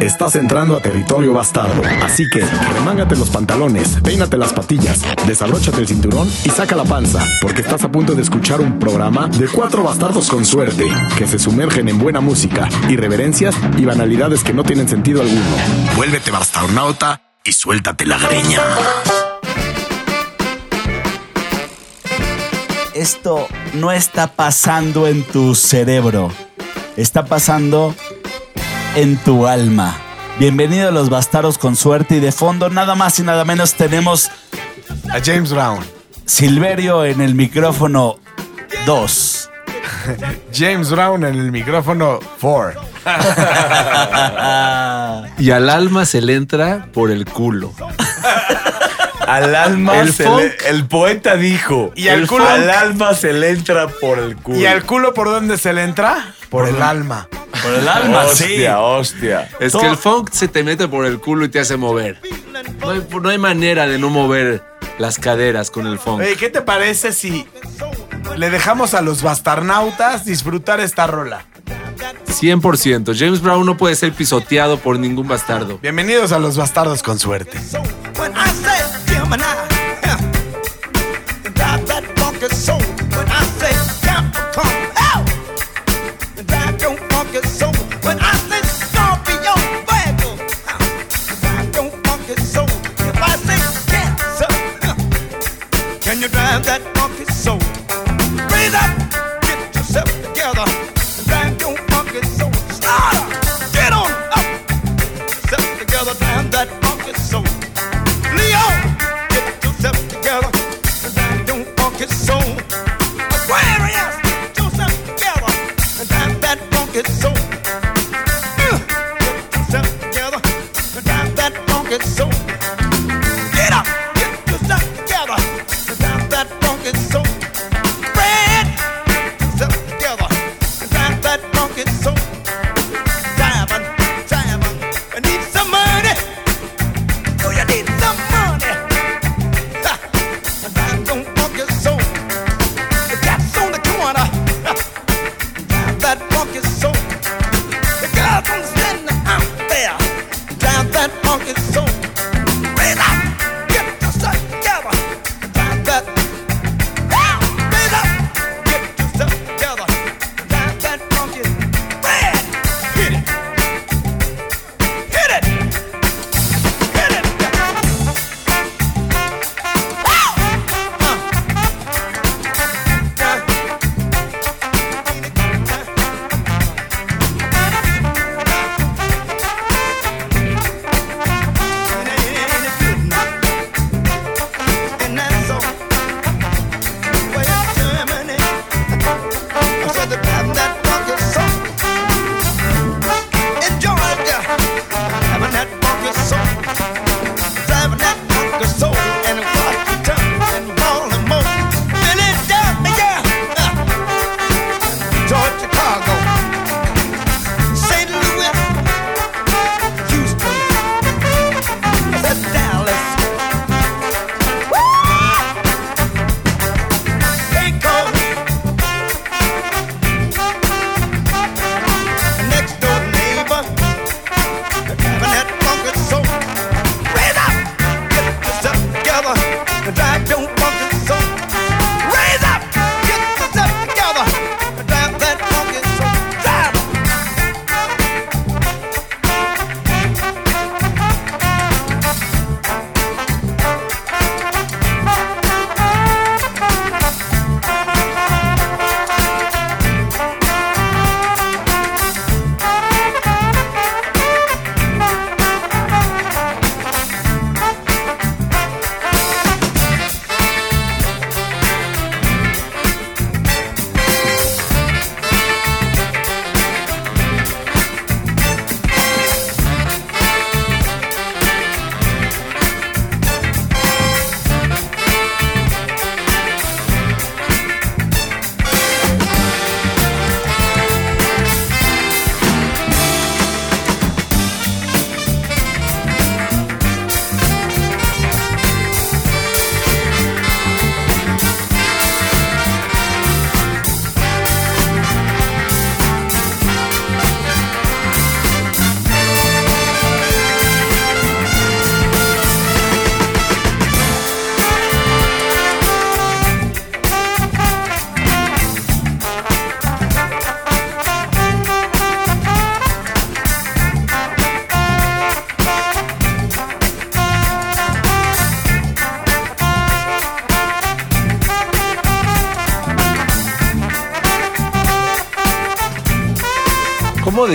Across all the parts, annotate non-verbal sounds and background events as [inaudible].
Estás entrando a territorio bastardo. Así que remángate los pantalones, peínate las patillas, desabróchate el cinturón y saca la panza, porque estás a punto de escuchar un programa de cuatro bastardos con suerte, que se sumergen en buena música, irreverencias y banalidades que no tienen sentido alguno. Vuélvete bastardonauta y suéltate la greña. Esto no está pasando en tu cerebro, está pasando en tu alma. Bienvenido a los bastardos con suerte y de fondo nada más y nada menos tenemos A James Brown. Silverio en el micrófono 2. [laughs] James Brown en el micrófono 4. [laughs] Y al alma se le entra por el culo. Al alma El se funk. le- el poeta dijo. Y al el culo- Al alma se le entra por el culo. ¿Y al culo por dónde se le entra? Por el alma. Por el alma, sí. Hostia, hostia. Es Todo- que el funk se te mete por el culo y te hace mover. No hay, no hay manera de no mover las caderas con el funk. Oye, ¿qué te parece si le dejamos a los bastarnautas disfrutar esta rola? 100%. James Brown no puede ser pisoteado por ningún bastardo. Bienvenidos a los bastardos con suerte. When I say you drive that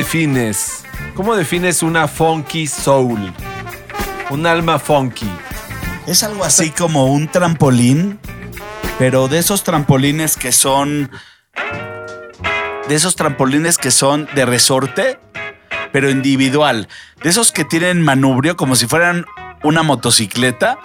defines? ¿Cómo defines una funky soul? Un alma funky. Es algo así como un trampolín, pero de esos trampolines que son. De esos trampolines que son de resorte, pero individual. De esos que tienen manubrio como si fueran una motocicleta,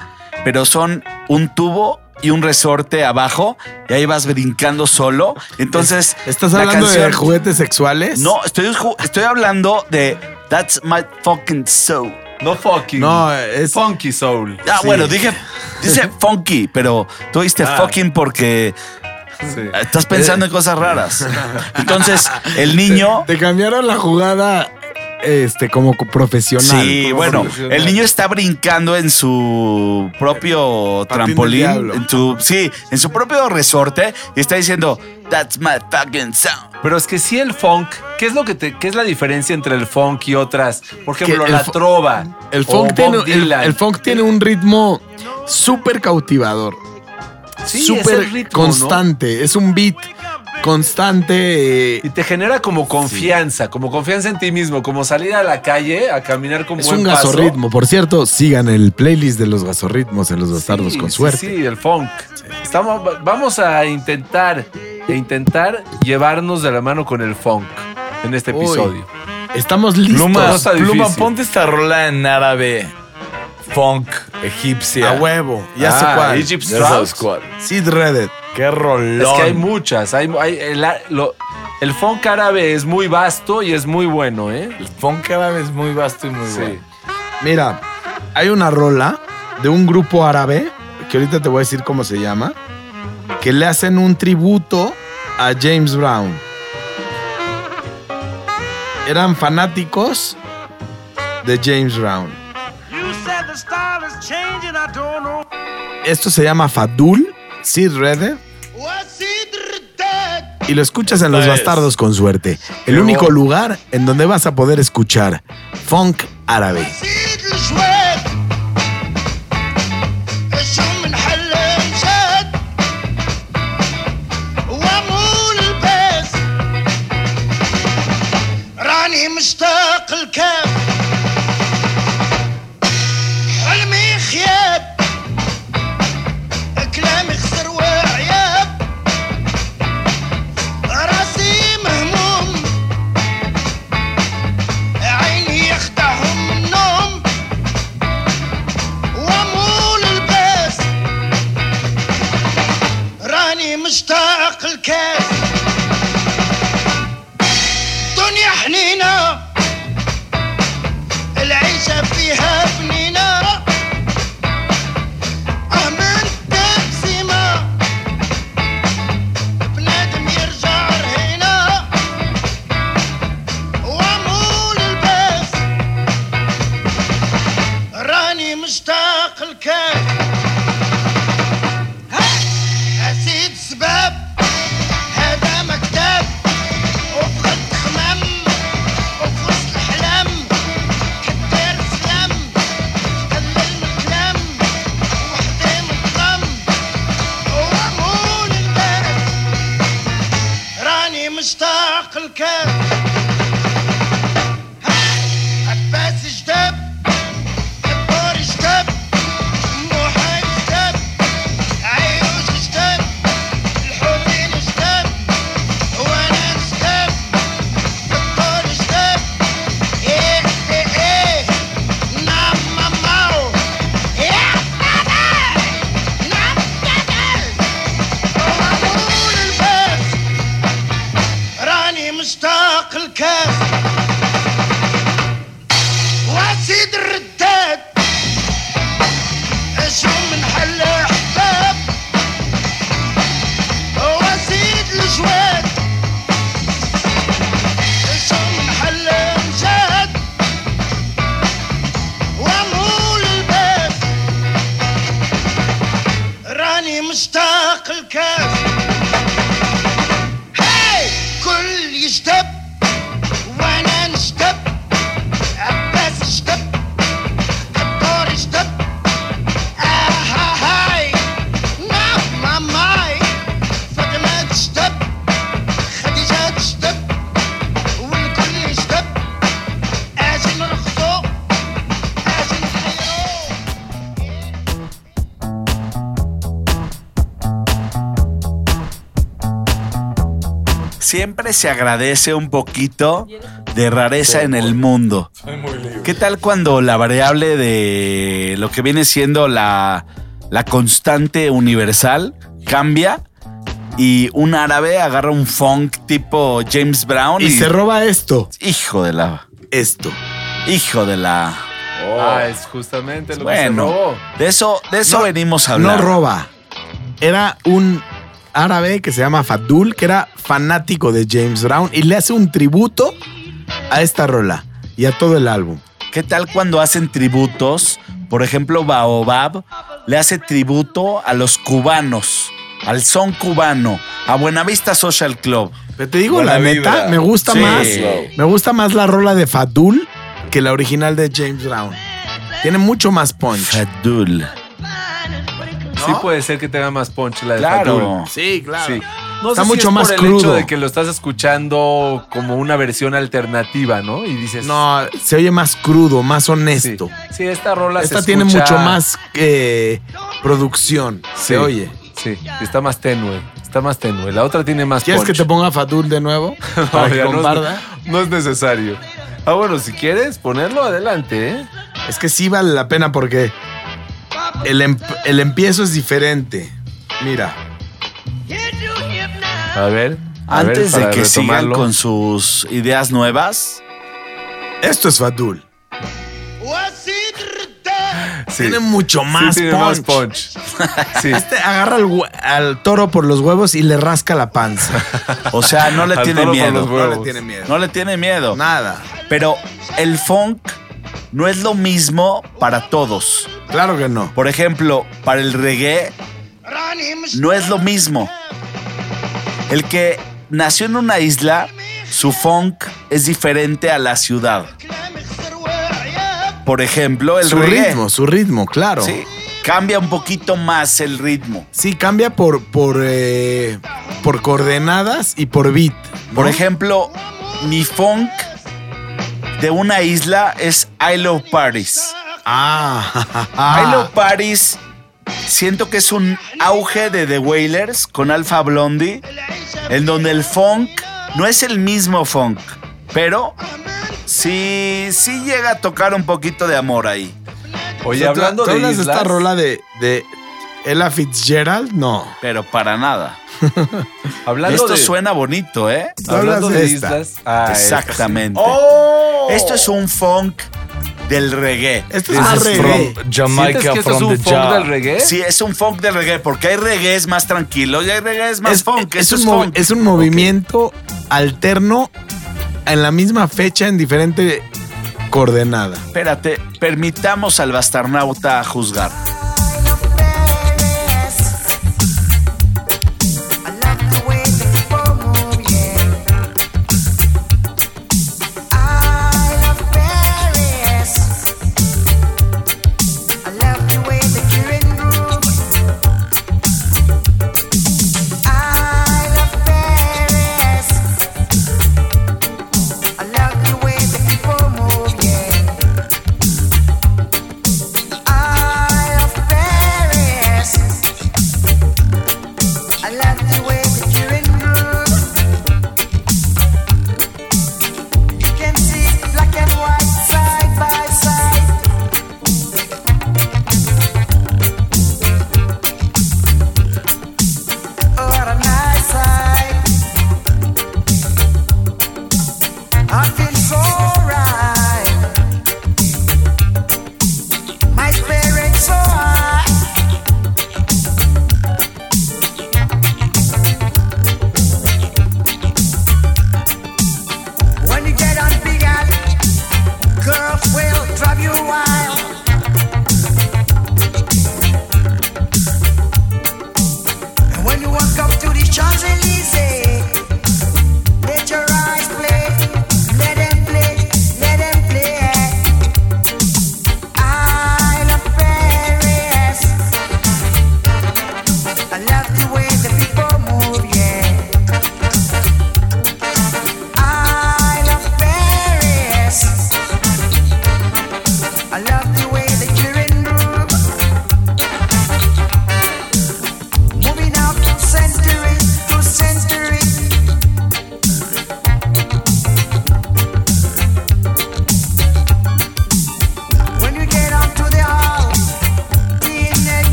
pero son un tubo y un resorte abajo, y ahí vas brincando solo. Entonces. ¿Estás la hablando de juguetes sexuales? No, estoy, estoy hablando de That's My Fucking Soul. No fucking. No, es- funky soul. Ah, Sí. bueno, dije, dice [laughs] funky, pero tú dijiste Ah. fucking porque Sí. estás pensando en cosas raras. [laughs] Entonces, el niño. Te cambiaron la jugada este, como co- profesional. Sí, Como bueno, profesional. el niño está brincando en su propio Patín trampolín, en su, sí, en su propio resorte y está diciendo, That's my fucking sound. Pero es que sí el funk, ¿qué es lo que te, qué es la diferencia entre el funk y otras? Por ejemplo, la trova. El funk, tiene, el, funk tiene un ritmo súper cautivador. Sí, súper constante. Es un beat constante. eh, Y te genera como confianza, como confianza en ti mismo, como salir a la calle a caminar con es buen un paso. gasorritmo. Por cierto, sigan el playlist de los gasorritmos en los bastardos Sí, con sí, suerte. Sí, el funk. Estamos, vamos a intentar, a intentar llevarnos de la mano con el funk en este Uy. episodio. Estamos listos. Pluma, Pluma, ponte esta rola en árabe. Funk, egipcia. A huevo. Ya Ah, sé cuál. Egypt Ya Strauss. cuál. Sid Reddit. Qué rolón. Es que hay muchas. Hay, hay- el, lo- el funk árabe es muy vasto y es muy bueno, ¿eh? El funk árabe es muy vasto y muy Sí. bueno. Mira, hay una rola de un grupo árabe, que ahorita te voy a decir cómo se llama, que le hacen un tributo a James Brown. Eran fanáticos de James Brown. Esto se llama Fadul, Sid y lo escuchas en Los Esta es. Bastardos con suerte. El único lugar en donde vas a poder escuchar funk árabe. Siempre se agradece un poquito de rareza en el mundo. ¿Qué tal cuando la variable de lo que viene siendo la, la constante universal cambia y un árabe agarra un funk tipo James Brown y, Y se roba esto. hijo de la Esto. hijo de la Ah, es justamente lo que se bueno robó. de eso de eso No, venimos a hablar No roba. Era un árabe que se llama Fadul, que era fanático de James Brown y le hace un tributo a esta rola y a todo el álbum. ¿Qué tal cuando hacen tributos? Por ejemplo, Baobab le hace tributo a los cubanos, al son cubano, a Buenavista Social Club. Pero te digo, Buena la vibra. neta, me gusta Sí. más. Me gusta más la rola de Fadul que la original de James Brown. Tiene mucho más punch. Fadul. Sí puede ser que tenga más punch la de Claro. Fatul. Sí, claro. Sí. No Está sé si mucho es más por el crudo. hecho de que lo estás escuchando como una versión alternativa, ¿no? Y dices... No, se oye más crudo, más sí, honesto. sí, esta rola Esta se tiene escucha- mucho más eh, producción. Sí, Se oye. Sí, está más tenue. Está más tenue. La otra tiene más ¿Quieres que te ponga Fadul de nuevo? [laughs] No, Para que no, comparta. es, no es necesario. Ah, bueno, si quieres ponerlo, adelante, ¿eh? Es que sí vale la pena porque el, em- el empiezo es diferente. Mira. A ver. a ver, Antes de que sigan retomarlo. con sus ideas nuevas, Esto es Fadul. Sí. Tiene mucho Sí, más tiene punch. más punch. [laughs] Sí. Este agarra al, al toro por los huevos y le rasca la panza. o sea, no le tiene miedo. No le tiene miedo. No le tiene miedo. Nada. Pero el funk no es lo mismo para todos. Claro que no. Por ejemplo, para el reggae no es lo mismo. El que nació en una isla, su funk es diferente a la ciudad. Por ejemplo, el su reggae. ritmo, su ritmo, claro. Sí, cambia un poquito más el ritmo. Sí, cambia por, por, eh, por coordenadas y por beat. ¿no? Por ejemplo, mi funk de una isla es I Love Paris. Ah, I Love Paris siento que es un auge de The Wailers con Alpha Blondie, en donde el funk no es el mismo funk, pero sí, sí llega a tocar un poquito de amor ahí. Oye, O sea, ¿tú- hablando ¿tú de hablas islas, esta rola de, de Ella Fitzgerald? No. Pero para nada. [laughs] hablando Esto de, suena bonito, ¿eh? hablando hablas de de islas, ah, esta. Exactamente. ¡Oh! Esto es un funk del reggae. Esto es This más is reggae. From ¿Sientes Jamaica, que esto es from un the funk del reggae? Sí, es un funk del reggae, porque hay reggaes más tranquilos y hay reggaes más Es, funk. es Esto un es funk. es un movimiento alterno en la misma fecha en diferente coordenada. Espérate, permitamos al bastarnauta juzgar.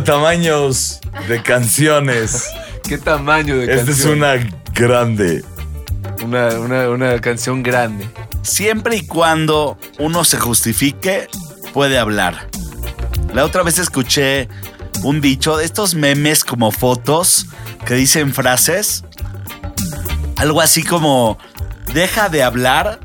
Hablando de tamaños de canciones, ¿Qué tamaño de esta es canción? una grande. Una, una, una canción grande. Siempre y cuando uno se justifique, puede hablar. La otra vez escuché un dicho de estos memes como fotos que dicen frases. Algo así como, deja de hablar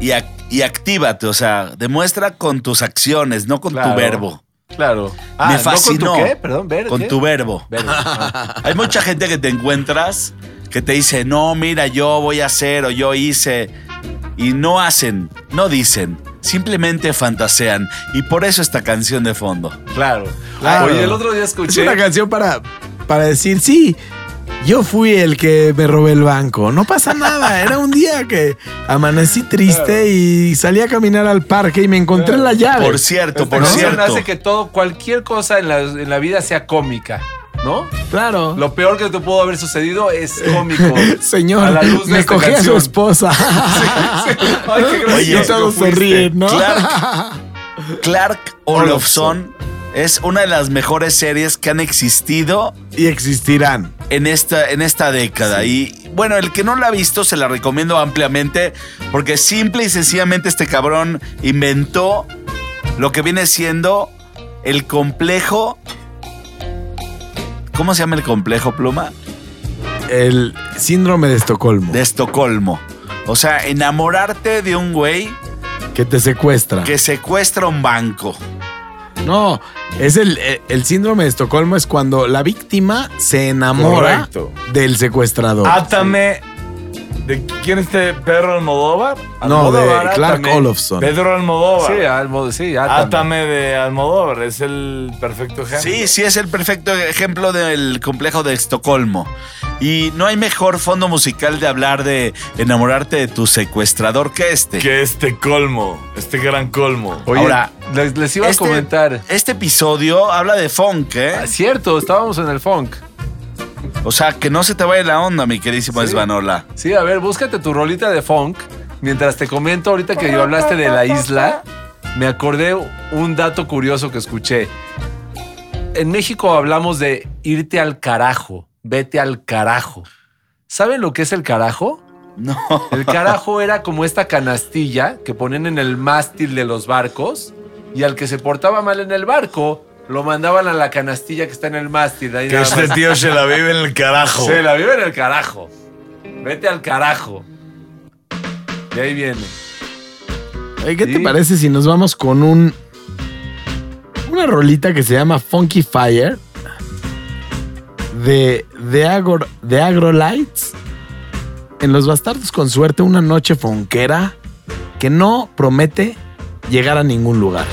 y, ac- y actívate. O sea, demuestra con tus acciones, no con Claro. tu verbo. Claro. Me ¿no fascinó. ¿Con tu qué? Perdón, ver. Con ¿qué? tu verbo. Ver. Ah. [laughs] Hay mucha gente que te encuentras que te dice, no, mira, yo voy a hacer o yo hice. Y no hacen, no dicen, simplemente fantasean. Y por eso esta canción de fondo. Claro. Claro. Oye, el otro día Es escuché. una canción para, para decir, sí, yo fui el que me robé el banco. No pasa nada. Era un día que amanecí triste y salí a caminar al parque y me encontré la llave. Por cierto, por canción cierto. hace que todo, cualquier cosa en la, en la vida sea cómica, ¿no? Claro. Lo peor que te pudo haber sucedido es cómico. [laughs] Señor, A la luz de me esta cogí a su esposa. [laughs] [laughs] Ay, qué gracioso Oye, y todos se fuiste. ríen, ¿no? Clark, Clark Olofsson es una de las mejores series que han existido y existirán. En esta, en esta década. Y bueno, el que no la ha visto se la recomiendo ampliamente porque simple y sencillamente este cabrón inventó lo que viene siendo el complejo. ¿Cómo se llama el complejo, Pluma? El síndrome de Estocolmo. De Estocolmo. O sea, enamorarte de un güey que te secuestra. que secuestra un banco. No, es el, el- el síndrome de Estocolmo es cuando la víctima se enamora Correcto. del secuestrador. Átame. ¿De quién es este Pedro Almodóvar? no, de Almodóvar, Clark también. Olofsson. Pedro Almodóvar. Sí, almo, sí, átame. Átame de Almodóvar. Es el perfecto ejemplo. Sí, sí, es el perfecto ejemplo del complejo de Estocolmo. Y no hay mejor fondo musical de hablar de enamorarte de tu secuestrador que este. Que este colmo. Este gran colmo. Oye, Ahora, les, les iba este, a comentar. Este episodio habla de funk, ¿eh? Ah, Cierto, estábamos en el funk. O sea, que no se te vaya la onda, mi queridísimo. Esvanola. Sí, a ver, búscate tu rolita de funk. Mientras te comento ahorita que yo hablaste de la isla, me acordé un dato curioso que escuché. En México hablamos de irte al carajo, vete al carajo. ¿Saben lo que es el carajo? No. El carajo era como esta canastilla que ponen en el mástil de los barcos y al que se portaba mal en el barco lo mandaban a la canastilla que está en el mástil. Ahí Que este más. tío se la vive en el carajo. Se la vive en el carajo. Vete al carajo. Y ahí viene. Oye, ¿Qué te parece si nos vamos con un una rolita que se llama Funky Fire de de Agro, de Agrolights en Los Bastardos con suerte una noche fonquera que no promete llegar a ningún lugar.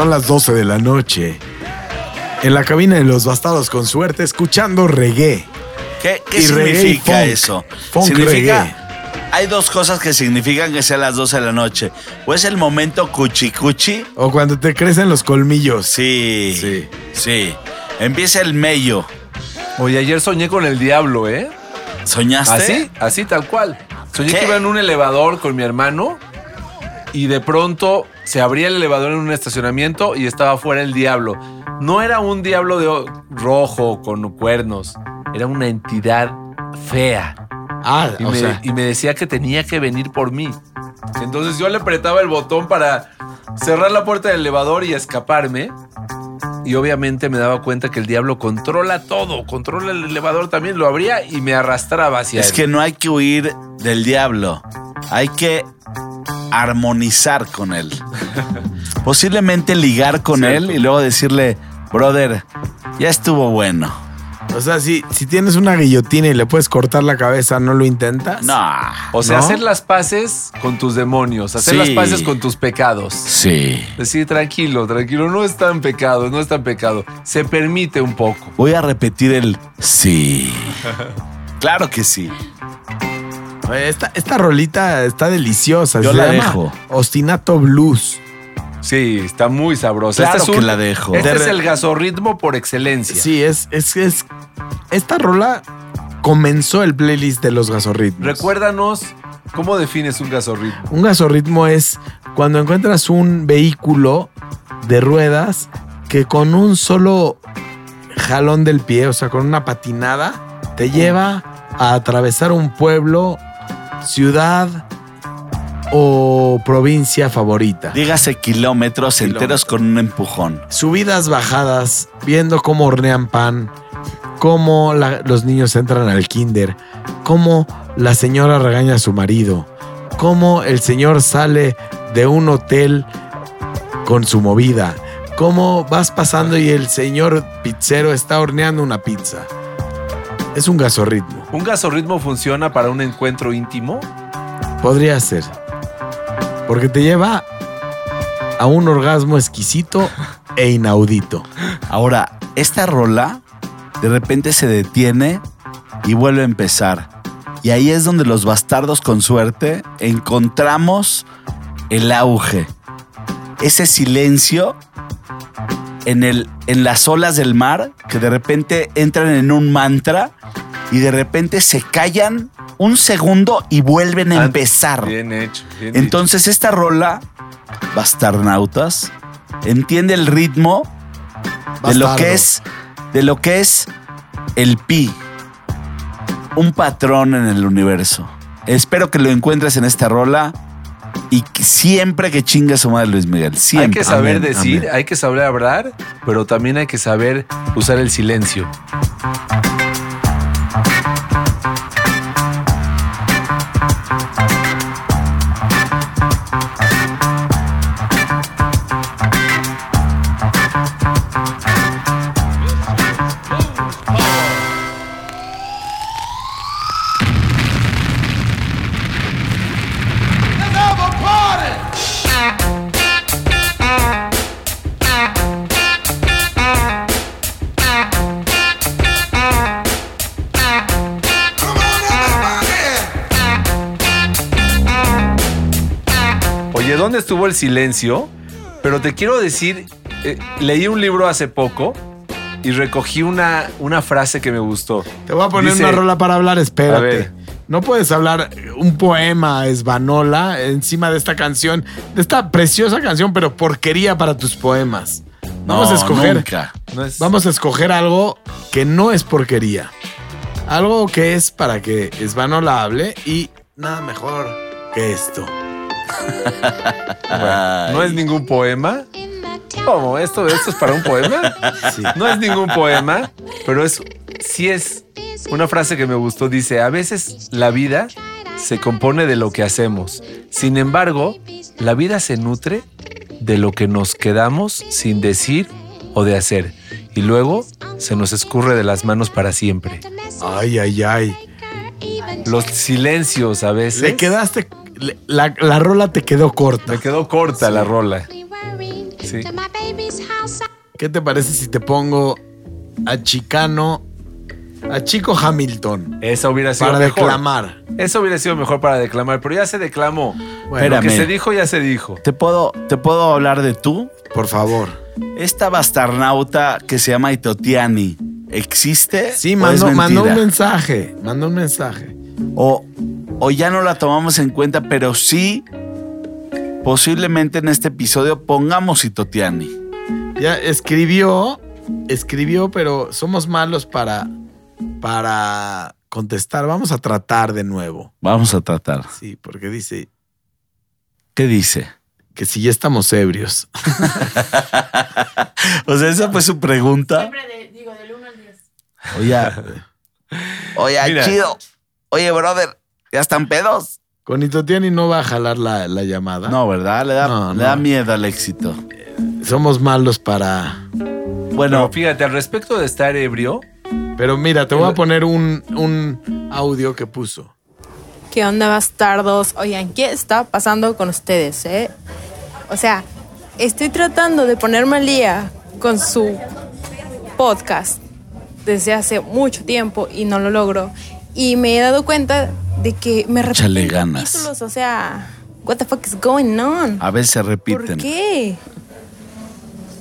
Son las 12 de la noche. En la cabina de los bastados con suerte, escuchando reggae. ¿Qué, qué Y reggae y significa funk. eso? Funk significa. reggae. Hay dos cosas que significan que sea las 12 de la noche. O es el momento cuchi cuchi. O cuando te crecen los colmillos. Sí. Sí. Sí. Empieza el mello. Oye, ayer soñé con el diablo, ¿eh? ¿Soñaste? Así, así tal cual. Soñé ¿Qué? que iba en un elevador con mi hermano y de pronto se abría el elevador en un estacionamiento y estaba fuera el diablo. No era un diablo de rojo con cuernos, era una entidad fea. Ah, Y, o me, sea, y me decía que tenía que venir por mí. Entonces yo le apretaba el botón para cerrar la puerta del elevador y escaparme. Y obviamente me daba cuenta que el diablo controla todo, controla el elevador también, lo abría y me arrastraba hacia Es él. que no hay que huir del diablo. Hay que armonizar con él. [laughs] Posiblemente ligar con Cierto. él y luego decirle, brother, ya estuvo bueno. o sea si, si tienes una guillotina y le puedes cortar la cabeza, ¿no lo intentas? No. O sea, ¿No? hacer las paces con tus demonios, hacer Sí. las paces con tus pecados. Sí. Decir, tranquilo, tranquilo, no es tan pecado, no es tan pecado. Se permite un poco. Voy a repetir el sí. [laughs] Claro que sí. Esta, esta rolita está deliciosa. Yo se la llama dejo. Ostinato Blues. Sí, está muy sabrosa. Claro Este es que un- la dejo. Este De es el gasorritmo por excelencia. Sí, es, es, es. Esta rola comenzó el playlist de los gasorritmos. Recuérdanos cómo defines un gasorritmo. Un gasorritmo es cuando encuentras un vehículo de ruedas que con un solo jalón del pie, o sea, con una patinada, te lleva a atravesar un pueblo, ciudad o provincia favorita. Dígase kilómetros enteros con un empujón. Subidas, bajadas, viendo cómo hornean pan, cómo la- los niños entran al kinder, cómo la señora regaña a su marido, cómo el señor sale de un hotel con su movida, cómo vas pasando y el señor pizzero está horneando una pizza. Es un gasorritmo. ¿Un gasorritmo funciona para un encuentro íntimo? Podría ser. Porque te lleva a un orgasmo exquisito e inaudito. Ahora, esta rola de repente se detiene y vuelve a empezar. Y ahí es donde los bastardos con suerte encontramos el auge. Ese silencio en, el, en las olas del mar que de repente entran en un mantra y de repente se callan un segundo y vuelven a Ah, empezar. Bien hecho. bien Entonces esta rola, Bastarnautas, entiende el ritmo de lo que es de lo que es el pi, un patrón en el universo. Espero que lo encuentres en esta rola y siempre que chingue a su madre Luis Miguel. Siempre. Hay que saber Amén, decir, amén. hay que saber hablar, pero también hay que saber usar el silencio. Estuvo el silencio? Pero te quiero decir, eh, leí un libro hace poco y recogí una, una frase que me gustó. Te voy a poner Dice- una rola para hablar, espérate. No puedes hablar un poema esbanola encima de esta canción, de esta preciosa canción, pero porquería para tus poemas. Vamos No, a escoger. nunca. No es- Vamos a escoger algo que no es porquería. Algo que es para que Esbanola hable y nada mejor que esto. No es ningún poema. ¿Cómo? ¿Esto, ¿Esto es para un poema? Sí. No es ningún poema, pero es sí es una frase que me gustó. Dice, a veces la vida se compone de lo que hacemos. Sin embargo, la vida se nutre de lo que nos quedamos sin decir o de hacer. Y luego se nos escurre de las manos para siempre. Ay, ay, ay. Los silencios a veces. Le quedaste. La, la rola te quedó corta. Me quedó corta la rola. Sí. ¿Qué te parece si te pongo a Chicano, a Chico Hamilton Eso hubiera sido para mejor. declamar? Eso hubiera sido mejor para declamar, pero ya se declamó. Bueno, Lo que se dijo, ya se dijo. ¿Te puedo, ¿Te puedo hablar de tú? por favor. Esta bastarnauta que se llama Itotiani, ¿existe? Sí, o mandó, es mandó un mensaje, mandó un mensaje. O, o ya no la tomamos en cuenta, pero sí, posiblemente en este episodio pongamos Itotiani. Ya escribió, escribió, pero somos malos para, para contestar. Vamos a tratar de nuevo. Vamos a tratar. Sí, porque dice ¿Qué dice? que si ya estamos ebrios. [laughs] O sea, esa fue su pregunta. digo, del 1 al 10. Oye, [laughs] oye, Mira. chido. Oye, brother, ¿ya están pedos? Con Itotiani no va a jalar la, la llamada. No, ¿verdad? Le da, No, le no. da miedo al éxito. Somos malos para. Bueno, Bueno, fíjate, al respecto de estar ebrio, Pero mira, te voy a poner un, un audio que puso. ¿Qué onda, bastardos? Oigan, ¿qué está pasando con ustedes, eh? O sea, estoy tratando de ponerme al día con su podcast desde hace mucho tiempo y no lo logro. Y me he dado cuenta de que me repiten ganas. capítulos, o sea, what the fuck is going on? a veces se ¿Por repiten. qué?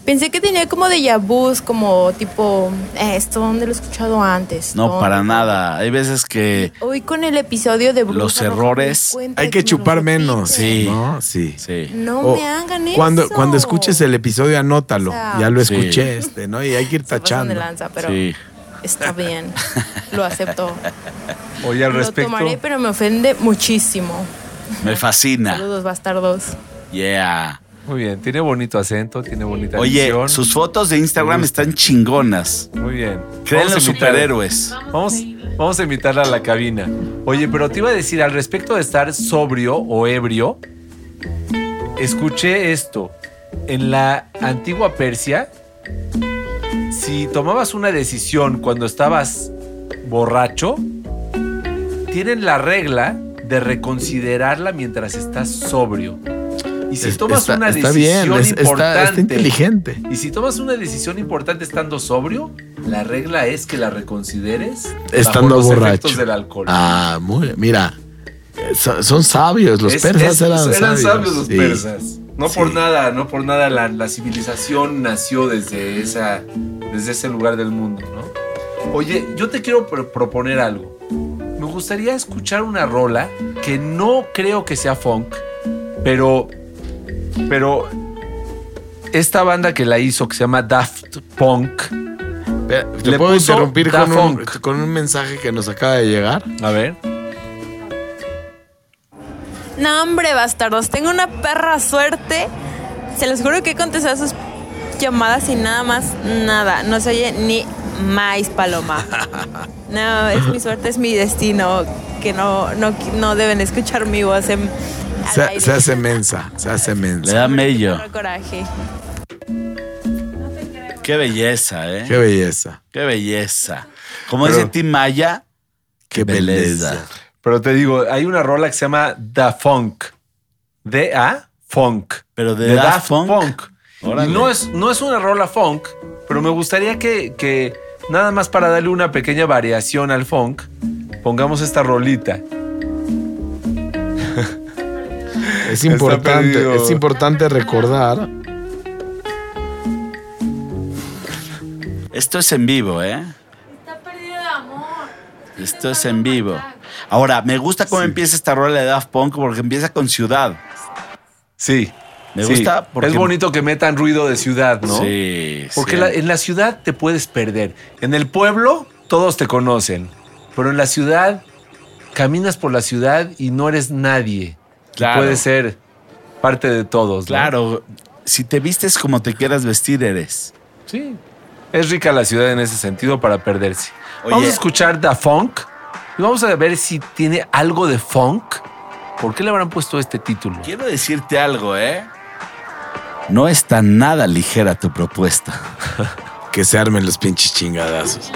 Pensé que tenía como de vus, como tipo, eh, esto donde lo he escuchado antes. No, para nada. Hay veces que. Hoy con el episodio de Bruja Los errores, Hay que chupar menos. Sí. ¿no? Sí. Sí. No O me hagan eso. Cuando, cuando escuches el episodio, anótalo. O sea, ya lo Sí. escuché, este, ¿no? Y hay que ir Se pasan tachando. de lanza, pero Sí. Está bien. Lo acepto. oye, al Lo respecto. tomaré, pero me ofende muchísimo. Me fascina. Saludos, bastardos. Yeah. Muy bien, tiene bonito acento, tiene bonita Oye, visión. sus fotos de Instagram están chingonas. Muy bien. Creen los superhéroes. Vamos, vamos a invitarla a la cabina. Oye, pero te iba a decir, al respecto de estar sobrio o ebrio, escuché esto. En la antigua Persia, si tomabas una decisión cuando estabas borracho, tienen la regla de reconsiderarla mientras estás sobrio. Y si tomas está, una está decisión bien, es- está- importante, está inteligente. y si tomas una decisión importante estando sobrio, la regla es que la reconsideres Estando bajo los borracho. efectos del alcohol. Ah, muy Mira, son, son sabios. Los Es- persas es- eran, sabios. los Sí. persas. No Sí. por nada, no por nada la, la civilización nació desde, esa, desde ese lugar del mundo, ¿no? Oye, yo te quiero pro- proponer algo. Me gustaría escuchar una rola que no creo que sea funk, pero, pero esta banda que la hizo, que se llama Daft Punk, ¿Te Le puedo interrumpir con un, con un mensaje que nos acaba de llegar? a ver. No, hombre, bastardos. Tengo una perra suerte. Se los juro que he contestado sus llamadas y nada más nada. No se oye ni más paloma. [laughs] No, es mi suerte, es mi destino. Que no, no, no deben escuchar mi voz en, Se, hace mensa, se hace Le mensa. da mello. Coraje. Qué belleza, ¿eh? Qué belleza. Qué belleza. Como Pero- dice Tim Maya, Qué belleza. Pero te digo, hay una rola que se llama Da Funk. D-A Funk. Pero de Daft Punk. Órale. Y no es, no es una rola funk, pero me gustaría que, que nada más para darle una pequeña variación al funk, pongamos esta rolita. [laughs] Es importante, es importante recordar. Esto es en vivo, ¿eh? Está perdido de amor. Esto es en vivo. Ahora, me gusta cómo empieza esta rola de Daft Punk porque empieza con ciudad. Sí. Me sí. gusta porque... Es bonito que metan ruido de ciudad, ¿no? Sí. Porque sí. la- en la ciudad te puedes perder. En el pueblo todos te conocen, pero en la ciudad caminas por la ciudad y no eres nadie. Claro. Puedes ser parte de todos. ¿no? Claro, si te vistes como te quieras vestir, eres. Sí. Es rica la ciudad en ese sentido para perderse. Oye. Vamos a escuchar Da Funk y vamos a ver si tiene algo de funk. ¿Por qué le habrán puesto este título? Quiero decirte algo, ¿eh? No está nada ligera tu propuesta. [laughs] Que se armen los pinches chingadazos.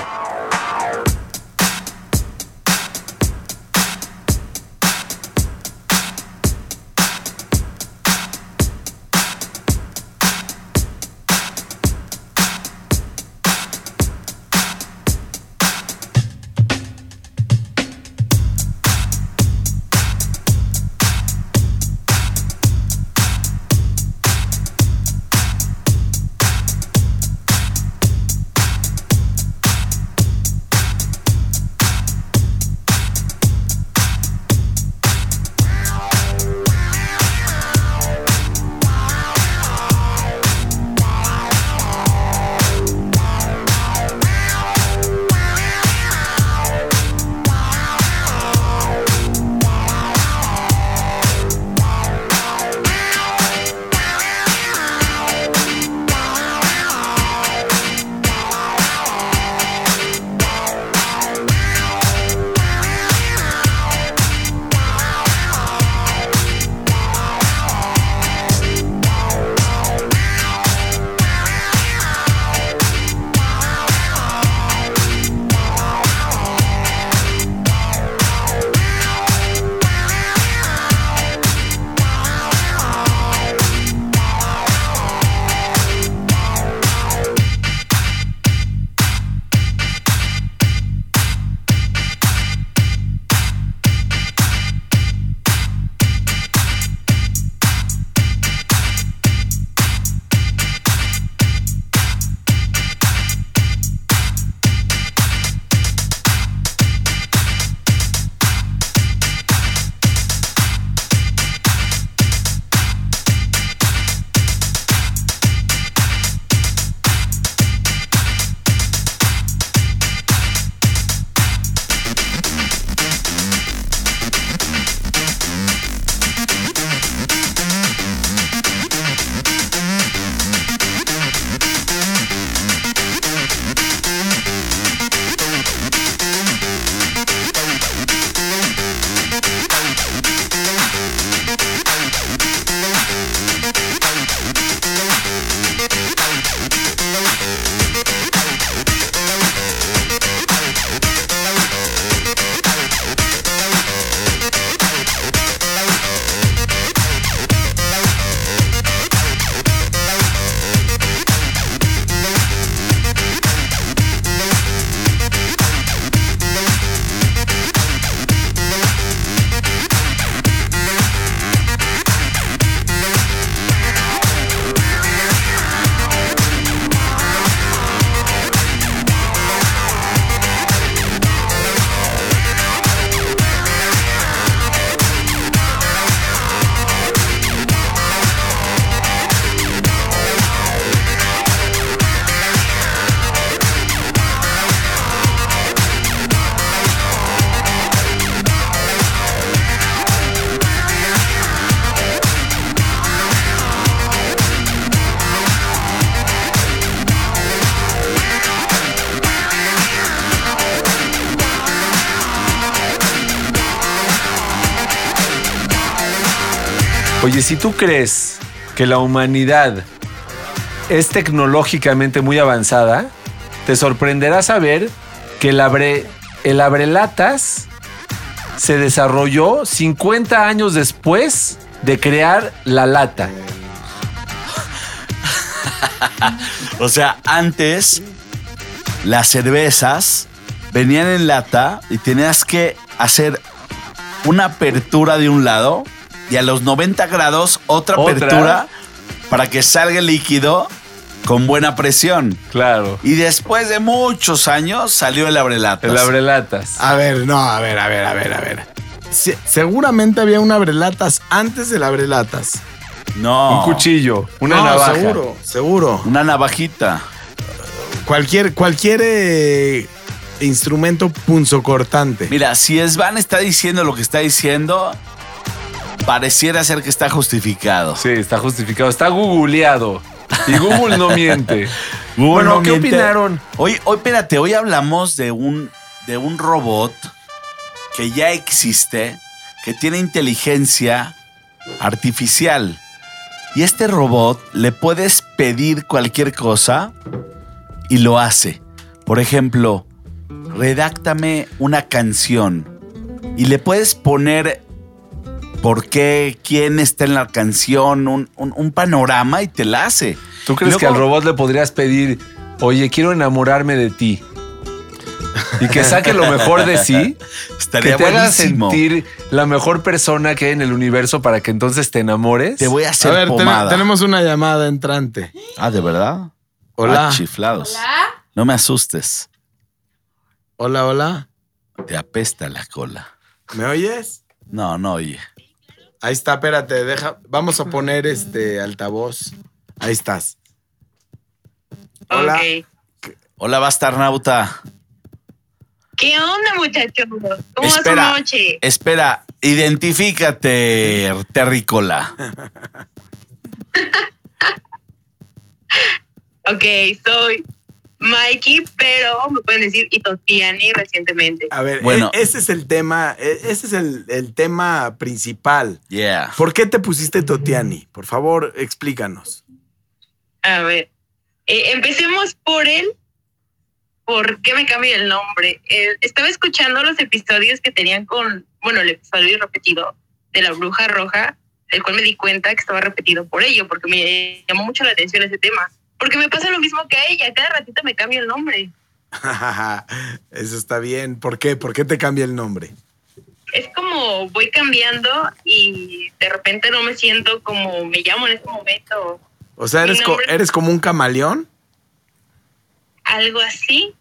Si tú crees que la humanidad es tecnológicamente muy avanzada, te sorprenderá saber que el, abre, el abrelatas se desarrolló 50 años después de crear la lata. [laughs] O sea, antes las cervezas venían en lata y tenías que hacer una apertura de un lado y a los 90 grados otra Otra. apertura para que salga el líquido con buena presión. Claro. Y después de muchos años salió el abrelatas. El abrelatas. A ver, no, a ver, a ver, a ver, a ver. Se- seguramente había un abrelatas antes del abrelatas. No. Un cuchillo, una No, navaja. Seguro, seguro. Una navajita. Cualquier, cualquier eh, instrumento punzocortante. Mira, si Svan está diciendo lo que está diciendo, pareciera ser que está justificado. Sí, está justificado. Está googleado. Y Google no miente. [laughs] Google bueno, no ¿qué miente. opinaron? Hoy, hoy, espérate, hoy hablamos de un, de un robot que ya existe, que tiene inteligencia artificial. Y este robot le puedes pedir cualquier cosa y lo hace. Por ejemplo, redáctame una canción y le puedes poner por qué, quién está en la canción, un, un- un panorama y te la hace. ¿Tú crees que al robot le podrías pedir, oye, quiero enamorarme de ti? Y que saque lo mejor de sí. [laughs] Estaría que te haga sentir la mejor persona que hay en el universo para que entonces te enamores. Te voy a a hacer ver, ten- pomada. tenemos una llamada entrante. Ah, ¿de verdad? Hola. Ah, chiflados. No me asustes. Hola, hola. Te apesta la cola. ¿Me oyes? No, no, oye. Ahí está, espérate, deja. Vamos a poner este altavoz. Ahí estás. Hola. Ok. Hola, bastarnauta. ¿Qué onda, muchachos? ¿Cómo va su Espera, noche? espera. Identifícate, terrícola. [laughs] Ok, soy Mikey, pero me pueden decir Itotiani recientemente. A ver, Bueno. e- ese es el tema, e- ese es el, el tema principal. Yeah. ¿Por qué te pusiste Totiani? Por favor, explícanos. A ver, eh, empecemos por él. ¿Por qué me cambié el nombre? Eh, estaba escuchando los episodios que tenían con, bueno, el episodio repetido de la bruja roja, el cual me di cuenta que estaba repetido por ello, porque me llamó mucho la atención ese tema. Porque me pasa lo mismo que a ella, cada ratito me cambia el nombre. [laughs] Eso está bien. ¿Por qué? ¿Por qué te cambia el nombre? Es como voy cambiando y de repente no me siento como me llamo en este momento. O sea, ¿eres, co- como un camaleón? Algo así.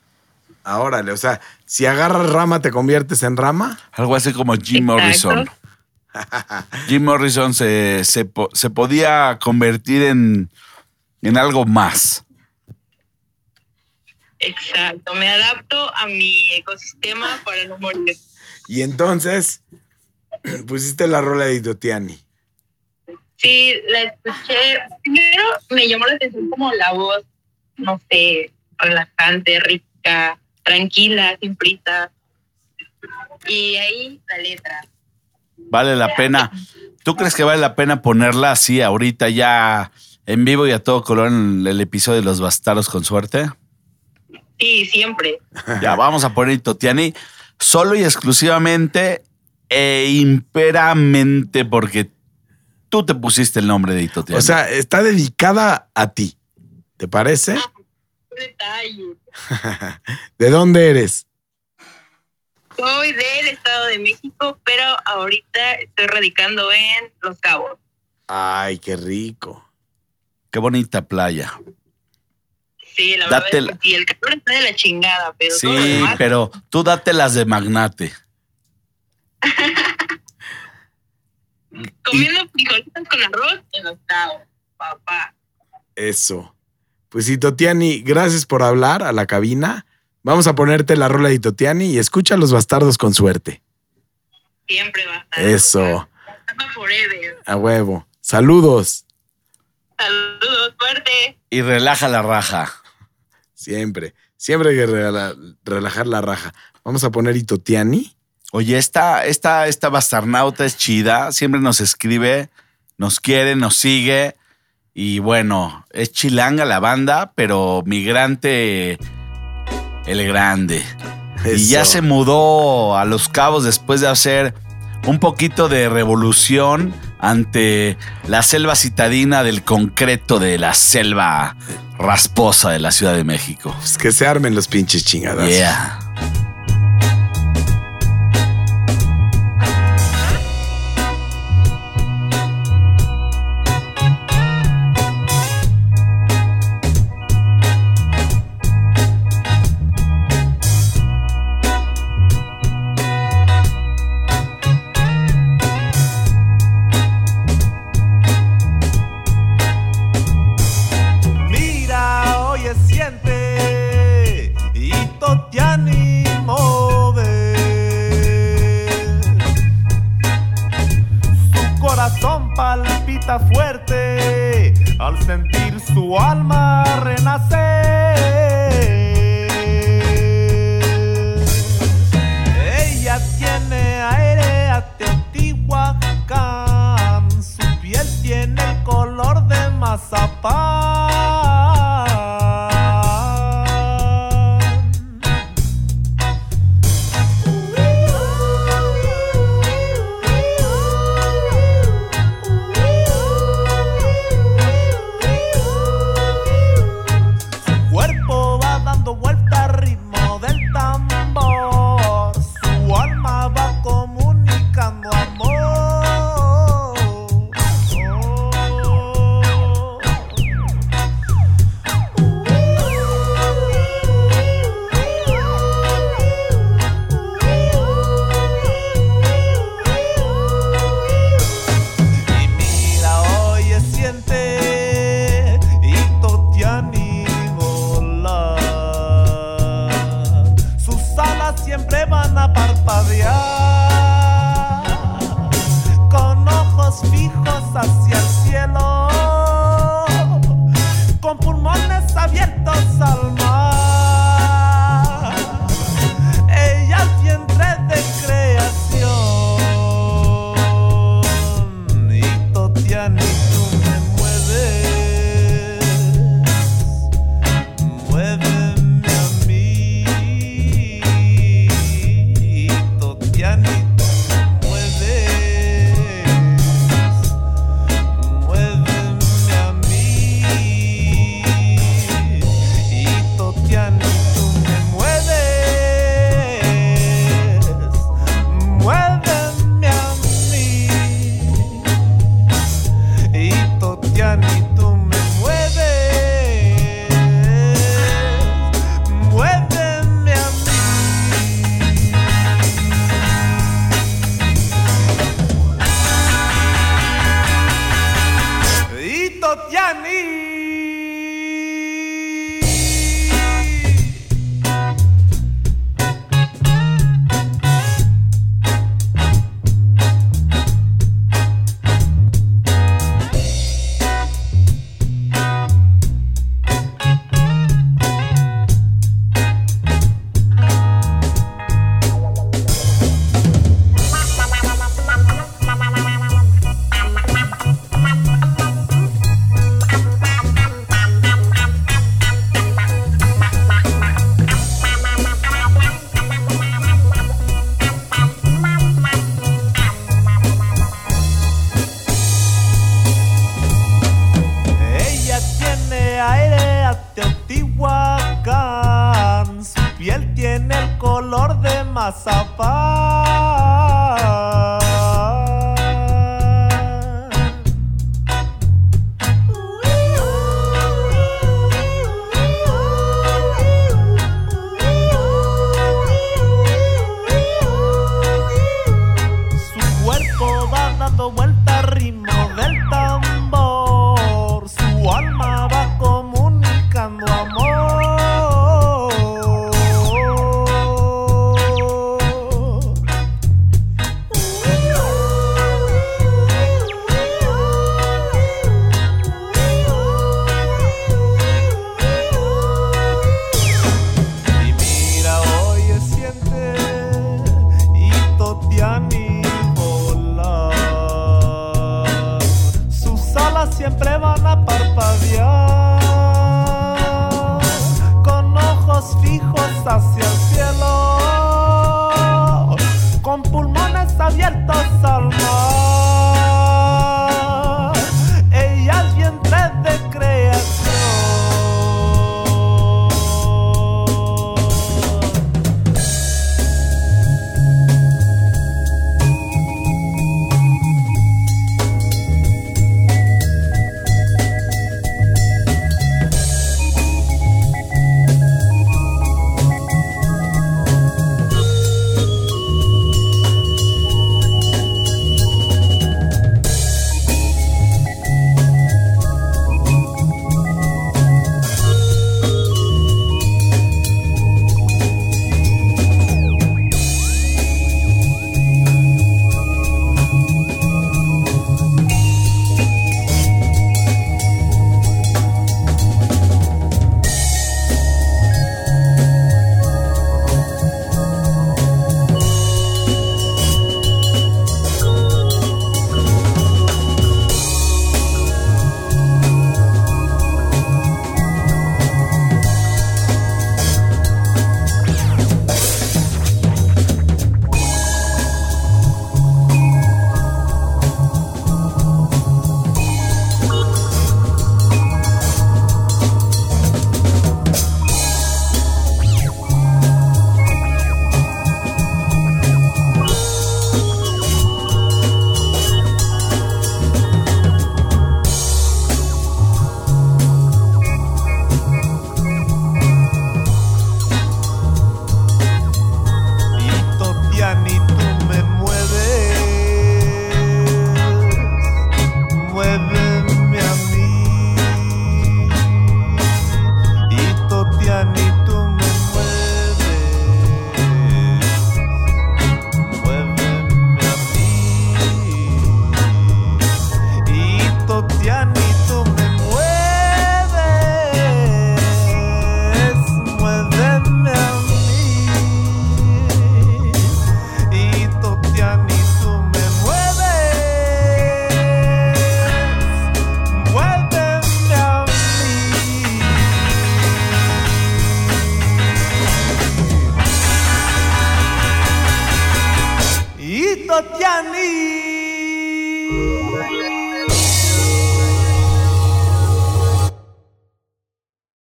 Ah, órale, o sea, si agarras rama, ¿te conviertes en rama? Algo así como Jim Morrison. [laughs] Jim Morrison se, se, po- se podía convertir en, en algo más. Exacto. Me adapto a mi ecosistema para no morir. Y entonces [clears throat] pusiste la rola de Itotiani. Sí, la escuché. Primero me llamó la atención como la voz, no sé, relajante, rica, tranquila, sin prisa. Y ahí la letra. Vale la pena. ¿Tú crees que vale la pena ponerla así ahorita ya en vivo y a todo color en el episodio de Los Bastardos con suerte? Sí, siempre. Ya vamos a poner Totiani solo y exclusivamente e imperamente porque tú te pusiste el nombre de Itotiani. O sea, está dedicada a ti. ¿Te parece? Un detalle. [laughs] ¿De dónde eres? Soy del Estado de México, pero ahorita estoy radicando en Los Cabos. Ay, qué rico. Qué bonita playa. Sí, la Date verdad es que sí, el calor está de la chingada, pero Sí, demás, pero tú date las de magnate. [laughs] comiendo frijolitos con arroz en Cabos, papá. Eso. Pues Itotiani, gracias por hablar a la cabina. Vamos a ponerte la rola de Itotiani y escucha a los bastardos con suerte. Siempre estar. Eso, Forever. a huevo. Saludos. Saludos, fuerte. Y relaja la raja. Siempre. Siempre hay que rela- relajar la raja. Vamos a poner Itotiani. Oye, esta, esta, esta bastarnauta es chida. Siempre nos escribe nos quiere, nos sigue. Y bueno, es chilanga la banda, pero migrante el grande. Y ya se mudó a Los Cabos después de hacer un poquito de revolución ante la selva citadina del concreto de la selva rasposa de la Ciudad de México. Pues que se armen los pinches chingadas. Yeah.